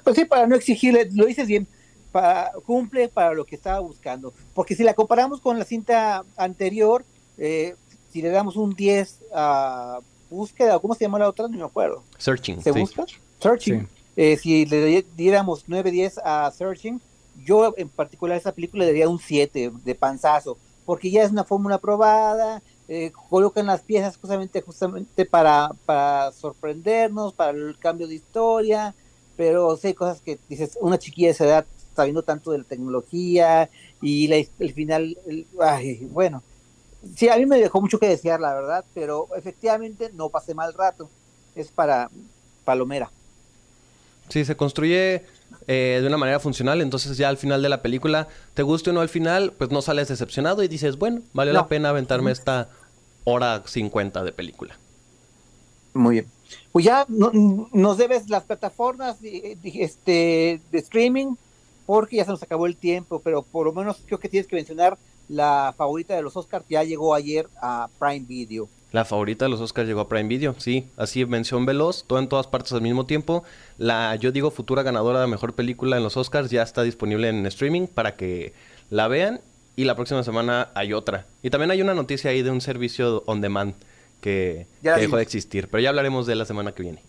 Pues sí, para no exigirle, lo dices bien, cumple para lo que estaba buscando. Porque si la comparamos con la cinta anterior, eh, si le damos un 10 a búsqueda, ¿cómo se llama la otra? No me acuerdo. Searching. ¿Se busca? Searching. Eh, si le diéramos 9-10 a Searching, yo en particular a esa película le daría un 7 de panzazo, porque ya es una fórmula probada, eh, colocan las piezas justamente, justamente para, para sorprendernos, para el cambio de historia, pero sé cosas que dices, una chiquilla de esa edad sabiendo tanto de la tecnología y el final, bueno, sí, a mí me dejó mucho que desear, la verdad, pero efectivamente no pasé mal rato, es para Palomera. Sí, se construye eh, de una manera funcional, entonces ya al final de la película, te guste o no al final, pues no sales decepcionado y dices, bueno, vale la pena aventarme esta hora 50 de película. Muy bien. Pues ya nos debes las plataformas este, de streaming, porque ya se nos acabó el tiempo, pero por lo menos creo que tienes que mencionar la favorita de los Oscars, ya llegó ayer a Prime Video. La favorita de los Oscars llegó a Prime Video, sí, así mención veloz, todo en todas partes al mismo tiempo. La, yo digo, futura ganadora de mejor película en los Oscars ya está disponible en streaming para que la vean y la próxima semana hay otra. Y también hay una noticia ahí de un servicio on demand que, que dejó de existir, pero ya hablaremos de la semana que viene.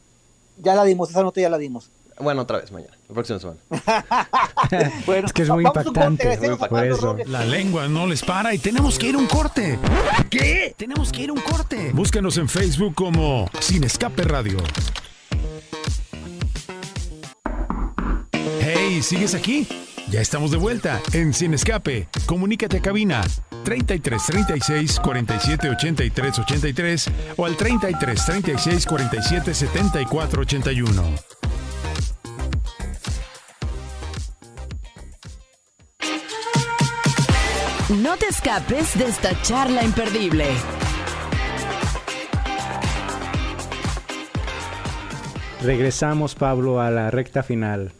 Ya la dimos, esa nota ya la dimos. Bueno, otra vez mañana, la próxima semana. bueno, es que es muy impactante. La lengua no les para y tenemos que ir a un corte. ¿Qué? Tenemos que ir a un corte. Búscanos en Facebook como Sin Escape Radio. Hey, ¿sigues aquí? Ya estamos de vuelta en Sin Escape. Comunícate a cabina 33 36 47 83 83 o al 33 36 47 74 81. No te escapes de esta charla imperdible. Regresamos, Pablo, a la recta final.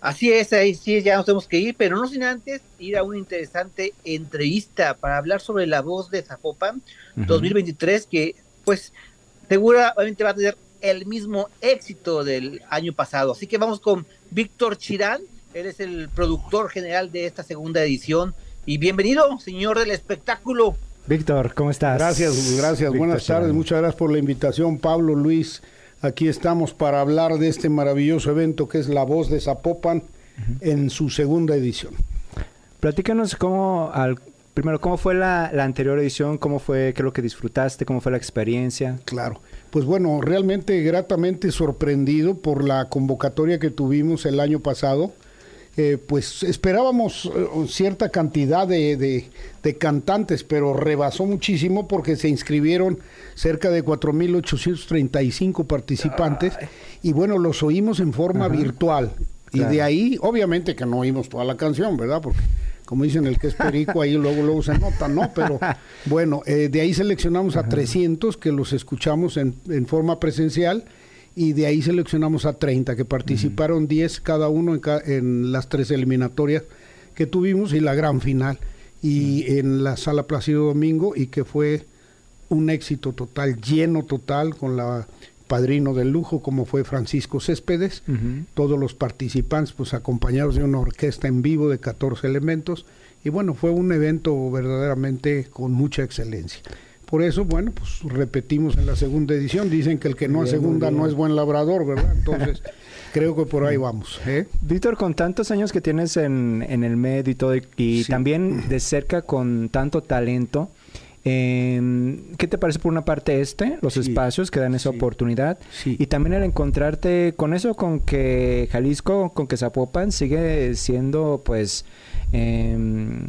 Así es, ahí sí, ya nos tenemos que ir, pero no sin antes ir a una interesante entrevista para hablar sobre la voz de Zapopan 2023, que pues seguramente va a tener el mismo éxito del año pasado. Así que vamos con Víctor Chirán, él es el productor general de esta segunda edición. Y bienvenido, señor del espectáculo. Víctor, ¿cómo estás? Gracias, gracias. Buenas tardes. Muchas gracias por la invitación, Pablo, Luis. Aquí estamos para hablar de este maravilloso evento que es La Voz de Zapopan en su segunda edición. Platícanos cómo, al primero, ¿cómo fue la, la, anterior edición? ¿Cómo fue, qué es lo que disfrutaste? ¿Cómo fue la experiencia? Claro, pues bueno, realmente gratamente sorprendido por la convocatoria que tuvimos el año pasado. Eh, pues esperábamos eh, cierta cantidad de, de, de, cantantes, pero rebasó muchísimo porque se inscribieron cerca de 4.835 participantes y bueno, los oímos en forma Ajá. virtual. Y de ahí, obviamente que no oímos toda la canción, ¿verdad? Porque como dicen el que es perico, ahí luego, luego se nota, ¿no? Pero bueno, eh, de ahí seleccionamos Ajá. a 300 que los escuchamos en, en, forma presencial y de ahí seleccionamos a 30 que participaron, uh -huh. 10 cada uno en, ca en, las tres eliminatorias que tuvimos y la gran final. Y uh -huh. en la sala Plácido Domingo y que fue un éxito total, lleno total con la padrino del lujo como fue Francisco Céspedes, uh -huh. todos los participantes pues acompañados de una orquesta en vivo de 14 elementos y bueno, fue un evento verdaderamente con mucha excelencia. Por eso, bueno, pues repetimos en la segunda edición, dicen que el que no bien, segunda no es buen labrador, ¿verdad? Entonces, creo que por ahí vamos. ¿eh? Víctor, con tantos años que tienes en, en el medio y todo, y, y sí. también de cerca con tanto talento, eh, ¿Qué te parece por una parte este, los sí, espacios que dan esa sí, oportunidad? Sí. Y también el encontrarte con eso, con que Jalisco, con que Zapopan sigue siendo, pues, eh,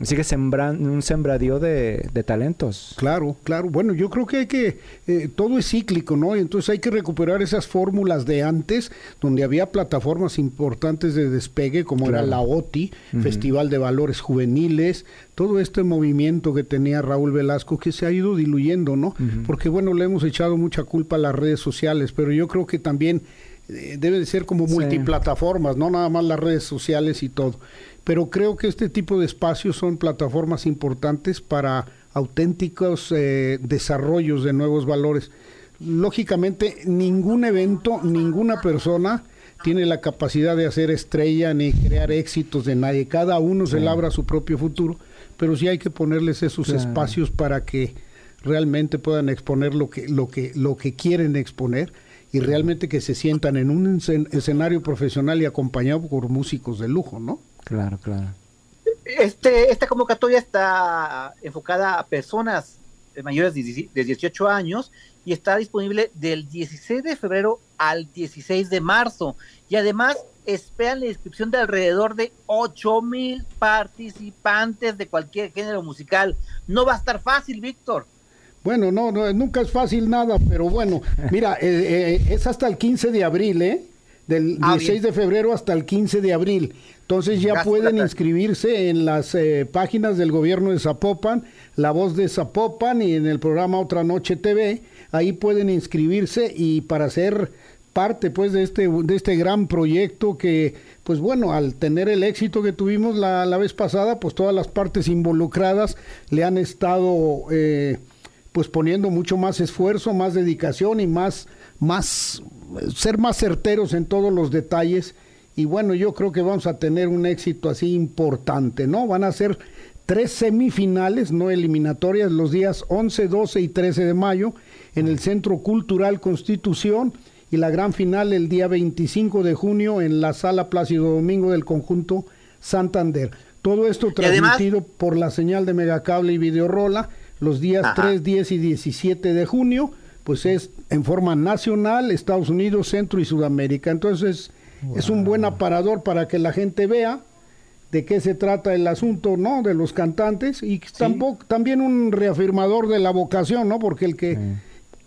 sigue sembrando un sembradío de, de, talentos. Claro, claro. Bueno, yo creo que hay que, eh, todo es cíclico, ¿no? Y entonces hay que recuperar esas fórmulas de antes, donde había plataformas importantes de despegue, como claro. era la OTI, uh -huh. Festival de Valores Juveniles, todo este movimiento que tenía Raúl Velasco que se ha ido diluyendo, ¿no? Uh -huh. Porque bueno, le hemos echado mucha culpa a las redes sociales, pero yo creo que también eh, debe de ser como multiplataformas, sí. no nada más las redes sociales y todo. Pero creo que este tipo de espacios son plataformas importantes para auténticos eh, desarrollos de nuevos valores. Lógicamente, ningún evento, ninguna persona tiene la capacidad de hacer estrella ni crear éxitos de nadie. Cada uno se labra su propio futuro pero sí hay que ponerles esos claro. espacios para que realmente puedan exponer lo que, lo que, lo que quieren exponer y realmente que se sientan en un escenario profesional y acompañado por músicos de lujo, ¿no? Claro, claro. Este, esta convocatoria está enfocada a personas mayores de 18 años y está disponible del 16 de febrero al 16 de marzo. Y además esperan la inscripción de alrededor de 8 mil participantes de cualquier género musical. No va a estar fácil, Víctor. Bueno, no, no, nunca es fácil nada, pero bueno, mira, eh, eh, es hasta el 15 de abril, ¿eh? Del ah, 16 bien. de febrero hasta el 15 de abril. Entonces ya pueden inscribirse en las eh, páginas del gobierno de Zapopan, La Voz de Zapopan y en el programa Otra Noche TV. Ahí pueden inscribirse y para ser parte pues de este, de este gran proyecto que pues bueno, al tener el éxito que tuvimos la, la vez pasada, pues todas las partes involucradas le han estado eh, pues poniendo mucho más esfuerzo, más dedicación y más, más, ser más certeros en todos los detalles. Y bueno, yo creo que vamos a tener un éxito así importante, ¿no? Van a ser tres semifinales, no eliminatorias, los días 11, 12 y 13 de mayo en el Centro Cultural Constitución y la gran final el día 25 de junio en la Sala Plácido Domingo del conjunto Santander. Todo esto transmitido además, por la señal de Megacable y Videorola los días ajá. 3, 10 y 17 de junio, pues es en forma nacional, Estados Unidos, Centro y Sudamérica. Entonces wow. es un buen aparador para que la gente vea de qué se trata el asunto, ¿no? De los cantantes y sí. tampoco, también un reafirmador de la vocación, ¿no? Porque el que sí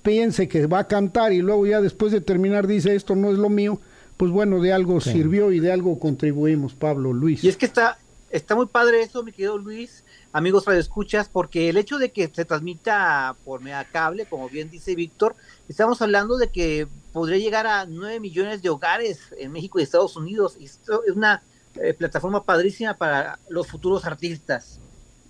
piense que va a cantar y luego ya después de terminar dice esto no es lo mío, pues bueno, de algo sí. sirvió y de algo contribuimos, Pablo, Luis. Y es que está, está muy padre eso, mi querido Luis, amigos escuchas porque el hecho de que se transmita por media cable, como bien dice Víctor, estamos hablando de que podría llegar a 9 millones de hogares en México y Estados Unidos, y esto es una eh, plataforma padrísima para los futuros artistas.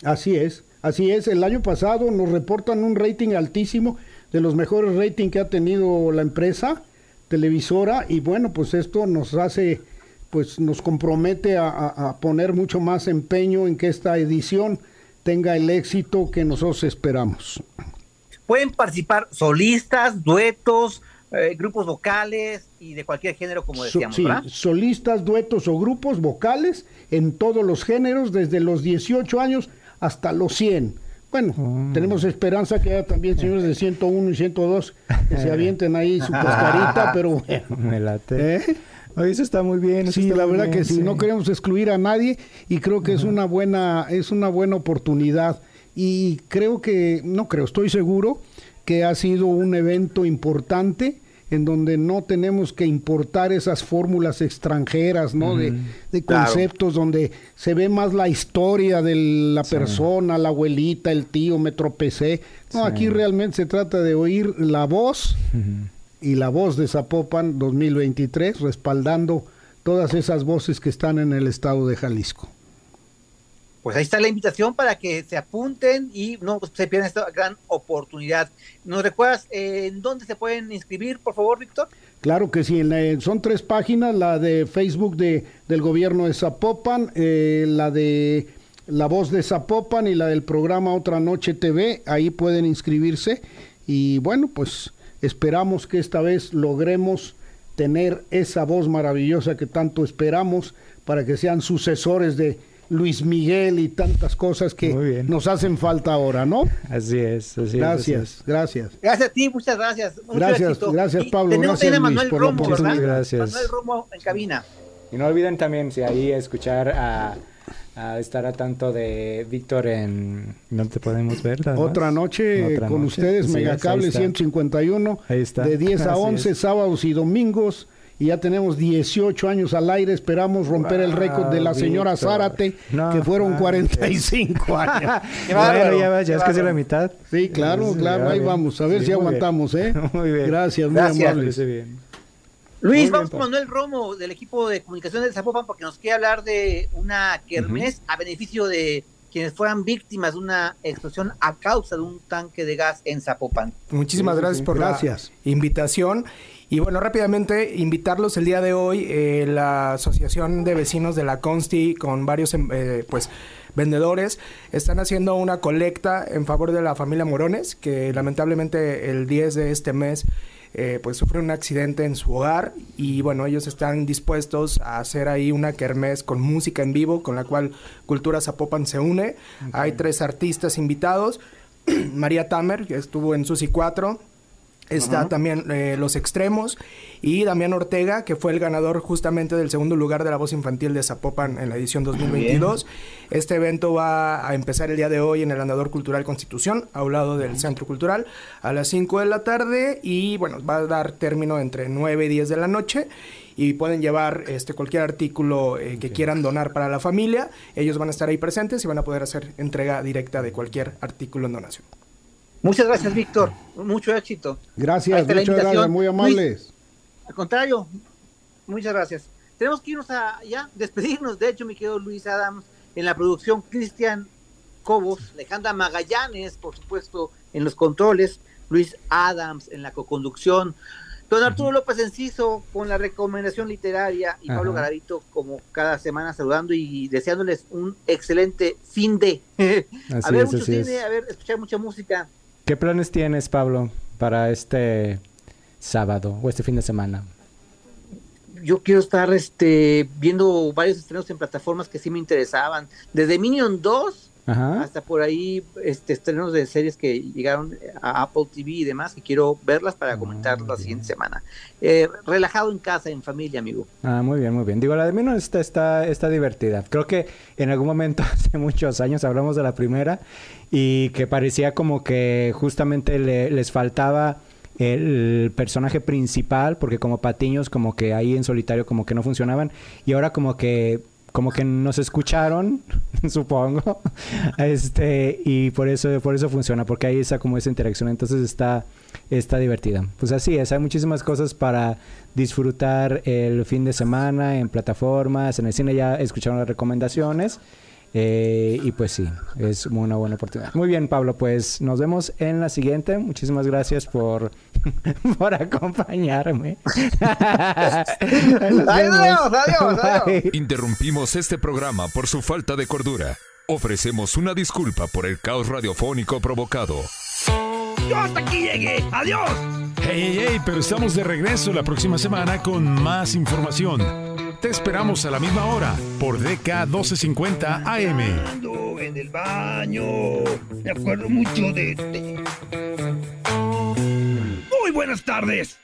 Así es, así es, el año pasado nos reportan un rating altísimo, de los mejores ratings que ha tenido la empresa televisora y bueno, pues esto nos hace, pues nos compromete a, a, poner mucho más empeño en que esta edición tenga el éxito que nosotros esperamos. Pueden participar solistas, duetos, eh, grupos vocales y de cualquier género, como decíamos, so, sí, ¿verdad? Solistas, duetos o grupos vocales en todos los géneros, desde los 18 años hasta los 100. Bueno, mm. tenemos esperanza que haya también señores de 101 y 102 que se avienten ahí su cascarita, pero bueno. Me late. ¿Eh? eso está muy bien. Sí, la verdad que sí. no queremos excluir a nadie y creo que es una buena es una buena oportunidad y creo que no creo, estoy seguro que ha sido un evento importante en donde no tenemos que importar esas fórmulas extranjeras, ¿no? de, conceptos donde se ve más la historia de la persona, la abuelita, el tío, me tropecé. No, aquí realmente se trata de oír la voz y la voz de Zapopan 2023, respaldando todas esas voces que están en el estado de Jalisco pues ahí está la invitación para que se apunten y no se pierdan esta gran oportunidad. ¿Nos recuerdas eh, en dónde se pueden inscribir, por favor, Víctor? Claro que sí, son tres páginas, la de Facebook de, del gobierno de Zapopan, eh, la de La Voz de Zapopan y la del programa Otra Noche TV, ahí pueden inscribirse y bueno, pues esperamos que esta vez logremos tener esa voz maravillosa que tanto esperamos para que sean sucesores de Luis Miguel y tantas cosas que nos hacen falta ahora, ¿no? Así es, así gracias, Gracias, gracias. a ti, muchas gracias. gracias, gracias Pablo. gracias, a Manuel por Romo, ¿verdad? Gracias. Manuel Romo en cabina. Y no olviden también, si ahí escuchar a, estar a tanto de Víctor en... ¿No te podemos ver? Otra noche con ustedes, Megacable 151, ahí está. de 10 a 11, sábados y domingos y ya tenemos 18 años al aire. Esperamos romper el récord de la señora Zárate, que fueron 45 años. bueno, ya, ya es casi la mitad. Sí, claro, claro, ahí vamos. A ver si aguantamos, ¿eh? Muy bien. Gracias, muy amables. Luis, vamos con Manuel Romo del equipo de comunicación de Zapopan porque nos quiere hablar de una kermés a beneficio de quienes fueran víctimas de una explosión a causa de un tanque de gas en Zapopan. Muchísimas gracias por la invitación. Y bueno, rápidamente invitarlos el día de hoy, eh, la Asociación de Vecinos de la Consti con varios em, eh, pues vendedores están haciendo una colecta en favor de la familia Morones, que lamentablemente el 10 de este mes eh, pues sufre un accidente en su hogar y bueno, ellos están dispuestos a hacer ahí una kermés con música en vivo, con la cual Cultura Zapopan se une. Hay tres artistas invitados. María Tamer, que estuvo en Susi 4, Está también eh, Los Extremos y Damián Ortega, que fue el ganador justamente del segundo lugar de la voz infantil de Zapopan en la edición 2022. Este evento va a empezar el día de hoy en el Andador Cultural Constitución, a un lado del Centro Cultural, a las 5 de la tarde y bueno, va a dar término entre 9 y 10 de la noche y pueden llevar este cualquier artículo eh, que quieran donar para la familia. Ellos van a estar ahí presentes y van a poder hacer entrega directa de cualquier artículo en donación. Muchas gracias, Víctor. Mucho éxito. Gracias, muchas gracias, muy amables. al contrario, muchas gracias. Tenemos que irnos a ya despedirnos. De hecho, mi querido Luis Adams, en la producción, Cristian Cobos, Alejandra Magallanes, por supuesto, en los controles, Luis Adams en la coconducción, don Arturo López Enciso con la recomendación literaria y Pablo Garavito como cada semana saludando y deseándoles un excelente fin de. a ver, mucho cine, a ver, escuchar mucha música. ¿Qué planes tienes, Pablo, para este sábado o este fin de semana? Yo quiero estar este, viendo varios estrenos en plataformas que sí me interesaban. Desde Minion 2 hasta por ahí este, estrenos de series que llegaron a Apple TV y demás, que quiero verlas para ah, comentar la siguiente semana. Eh, relajado en casa, en familia, amigo. Ah, muy bien, muy bien. Digo, la de Minion está, está, está divertida. Creo que en algún momento, hace muchos años, hablamos de la primera y que parecía como que justamente les faltaba el personaje principal, porque como Patiños como que ahí en solitario como que no funcionaban, y ahora como que como que nos escucharon, supongo, este, y por eso, por eso funciona, porque hay esa como esa interacción, entonces está, está divertida. Pues así es, hay muchísimas cosas para disfrutar el fin de semana en plataformas, en el cine ya escucharon las recomendaciones. Eh, y pues sí, es una buena oportunidad. Muy bien, Pablo, pues nos vemos en la siguiente. Muchísimas gracias por, por acompañarme. adiós, adiós, adiós. Interrumpimos este programa por su falta de cordura. Ofrecemos una disculpa por el caos radiofónico provocado. Yo hasta aquí llegué. Adiós. Hey, hey, hey, pero estamos de regreso la próxima semana con más información Te esperamos a la misma hora por DK 1250 AM. En el baño. Me acuerdo mucho de. Muy buenas tardes.